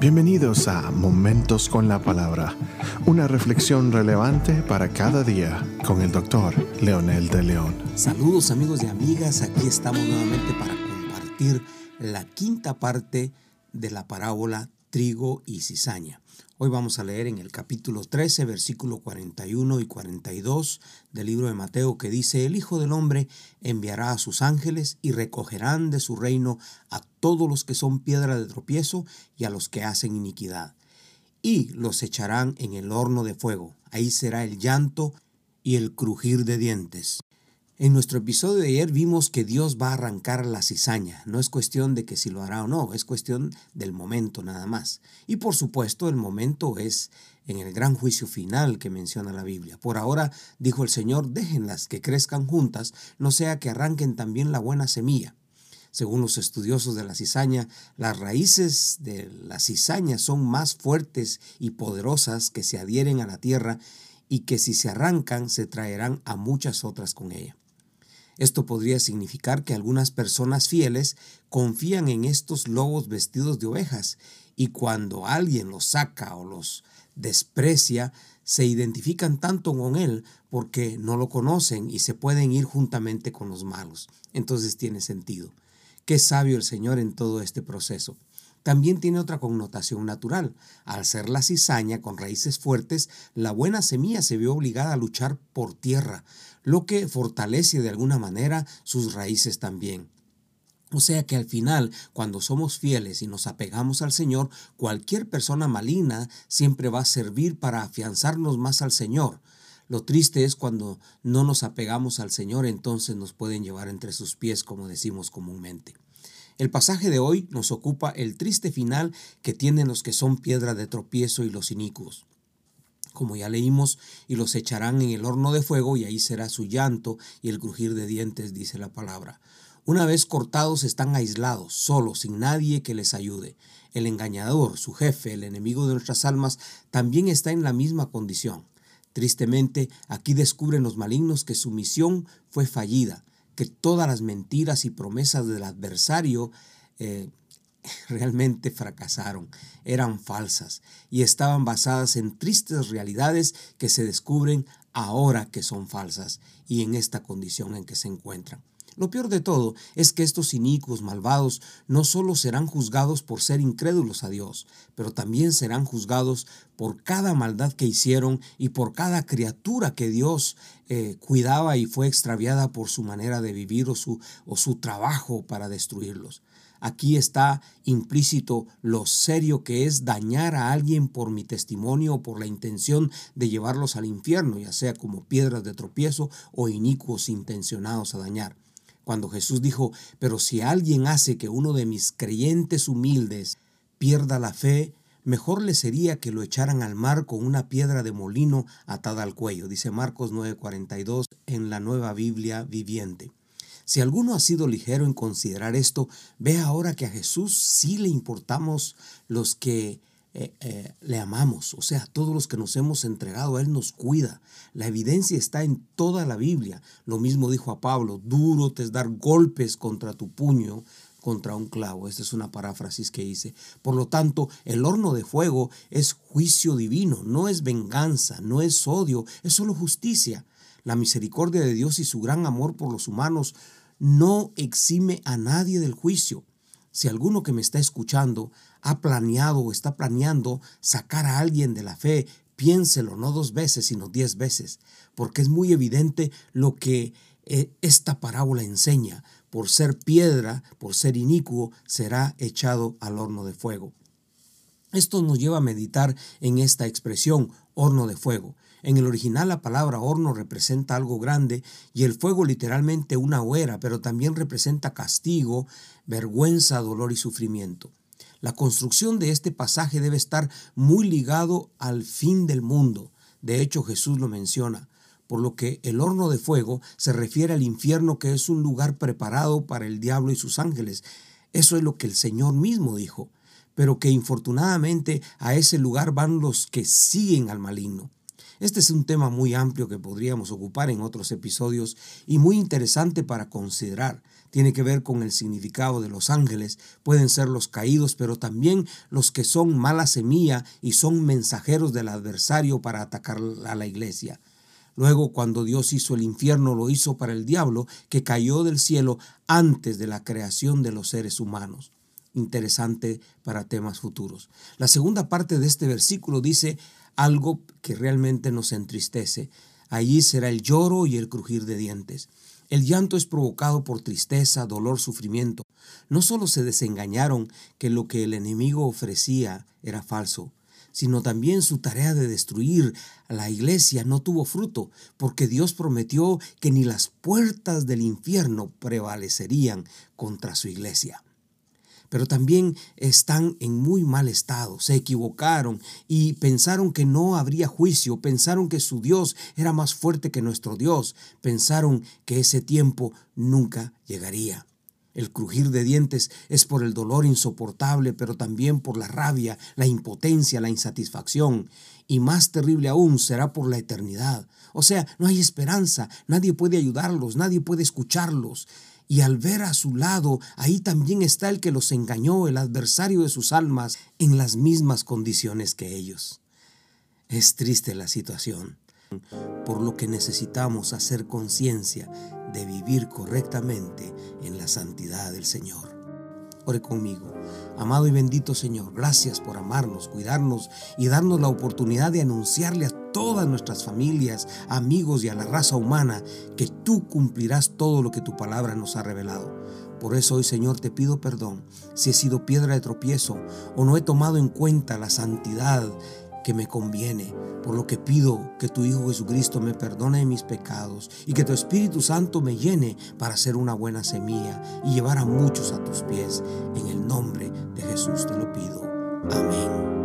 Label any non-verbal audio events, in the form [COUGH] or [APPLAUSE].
Bienvenidos a Momentos con la Palabra, una reflexión relevante para cada día con el doctor Leonel de León. Saludos amigos y amigas, aquí estamos nuevamente para compartir la quinta parte de la parábola trigo y cizaña. Hoy vamos a leer en el capítulo 13, versículo 41 y 42 del libro de Mateo que dice, el Hijo del Hombre enviará a sus ángeles y recogerán de su reino a todos los que son piedra de tropiezo y a los que hacen iniquidad. Y los echarán en el horno de fuego. Ahí será el llanto y el crujir de dientes. En nuestro episodio de ayer vimos que Dios va a arrancar la cizaña. No es cuestión de que si lo hará o no, es cuestión del momento nada más. Y por supuesto el momento es en el gran juicio final que menciona la Biblia. Por ahora, dijo el Señor, déjenlas que crezcan juntas, no sea que arranquen también la buena semilla. Según los estudiosos de la cizaña, las raíces de la cizaña son más fuertes y poderosas que se adhieren a la tierra y que si se arrancan se traerán a muchas otras con ella. Esto podría significar que algunas personas fieles confían en estos lobos vestidos de ovejas y cuando alguien los saca o los desprecia, se identifican tanto con él porque no lo conocen y se pueden ir juntamente con los malos. Entonces tiene sentido. Qué sabio el Señor en todo este proceso. También tiene otra connotación natural. Al ser la cizaña con raíces fuertes, la buena semilla se vio obligada a luchar por tierra, lo que fortalece de alguna manera sus raíces también. O sea que al final, cuando somos fieles y nos apegamos al Señor, cualquier persona maligna siempre va a servir para afianzarnos más al Señor. Lo triste es cuando no nos apegamos al Señor, entonces nos pueden llevar entre sus pies, como decimos comúnmente. El pasaje de hoy nos ocupa el triste final que tienen los que son piedra de tropiezo y los inicuos como ya leímos, y los echarán en el horno de fuego, y ahí será su llanto y el crujir de dientes, dice la palabra. Una vez cortados están aislados, solos, sin nadie que les ayude. El engañador, su jefe, el enemigo de nuestras almas, también está en la misma condición. Tristemente, aquí descubren los malignos que su misión fue fallida, que todas las mentiras y promesas del adversario eh, [LAUGHS] realmente fracasaron, eran falsas y estaban basadas en tristes realidades que se descubren ahora que son falsas y en esta condición en que se encuentran. Lo peor de todo es que estos inicuos malvados no solo serán juzgados por ser incrédulos a Dios, pero también serán juzgados por cada maldad que hicieron y por cada criatura que Dios eh, cuidaba y fue extraviada por su manera de vivir o su, o su trabajo para destruirlos. Aquí está implícito lo serio que es dañar a alguien por mi testimonio o por la intención de llevarlos al infierno, ya sea como piedras de tropiezo o inicuos intencionados a dañar. Cuando Jesús dijo, pero si alguien hace que uno de mis creyentes humildes pierda la fe, mejor le sería que lo echaran al mar con una piedra de molino atada al cuello, dice Marcos 9:42 en la nueva Biblia viviente. Si alguno ha sido ligero en considerar esto, ve ahora que a Jesús sí le importamos los que eh, eh, le amamos, o sea, todos los que nos hemos entregado, Él nos cuida. La evidencia está en toda la Biblia. Lo mismo dijo a Pablo, duro te es dar golpes contra tu puño, contra un clavo. Esta es una paráfrasis que hice. Por lo tanto, el horno de fuego es juicio divino, no es venganza, no es odio, es solo justicia. La misericordia de Dios y su gran amor por los humanos no exime a nadie del juicio. Si alguno que me está escuchando ha planeado o está planeando sacar a alguien de la fe, piénselo no dos veces, sino diez veces, porque es muy evidente lo que eh, esta parábola enseña. Por ser piedra, por ser inicuo, será echado al horno de fuego. Esto nos lleva a meditar en esta expresión, horno de fuego. En el original la palabra horno representa algo grande y el fuego literalmente una hoguera, pero también representa castigo, vergüenza, dolor y sufrimiento. La construcción de este pasaje debe estar muy ligado al fin del mundo. De hecho, Jesús lo menciona, por lo que el horno de fuego se refiere al infierno que es un lugar preparado para el diablo y sus ángeles. Eso es lo que el Señor mismo dijo, pero que infortunadamente a ese lugar van los que siguen al maligno. Este es un tema muy amplio que podríamos ocupar en otros episodios y muy interesante para considerar. tiene que ver con el significado de los ángeles. Pueden ser los caídos, pero también los que son mala semilla y son mensajeros del adversario para atacar a la iglesia. Luego, cuando Dios hizo el infierno, lo hizo para el diablo, que cayó del cielo antes de la creación de los seres humanos. Interesante para temas futuros. La segunda parte de este versículo dice algo que realmente nos entristece. Allí será el lloro y el crujir de dientes. El llanto es provocado por tristeza, dolor, sufrimiento. No solo se desengañaron que lo que el enemigo ofrecía era falso, sino también su tarea de destruir a la iglesia no tuvo fruto, porque Dios prometió que ni las puertas del infierno prevalecerían contra su iglesia pero también están en muy mal estado. Se equivocaron y pensaron que no habría juicio, pensaron que su Dios era más fuerte que nuestro Dios, pensaron que ese tiempo nunca llegaría. El crujir de dientes es por el dolor insoportable, pero también por la rabia, la impotencia, la insatisfacción. Y más terrible aún será por la eternidad. O sea, no hay esperanza, nadie puede ayudarlos, nadie puede escucharlos. Y al ver a su lado, ahí también está el que los engañó, el adversario de sus almas, en las mismas condiciones que ellos. Es triste la situación, por lo que necesitamos hacer conciencia de vivir correctamente en la santidad del Señor. Ore conmigo. Amado y bendito Señor, gracias por amarnos, cuidarnos y darnos la oportunidad de anunciarle a todas nuestras familias, amigos y a la raza humana que tú cumplirás todo lo que tu palabra nos ha revelado. Por eso hoy, Señor, te pido perdón si he sido piedra de tropiezo o no he tomado en cuenta la santidad que me conviene, por lo que pido que tu Hijo Jesucristo me perdone mis pecados y que tu Espíritu Santo me llene para ser una buena semilla y llevar a muchos a tus pies. En el nombre de Jesús te lo pido. Amén.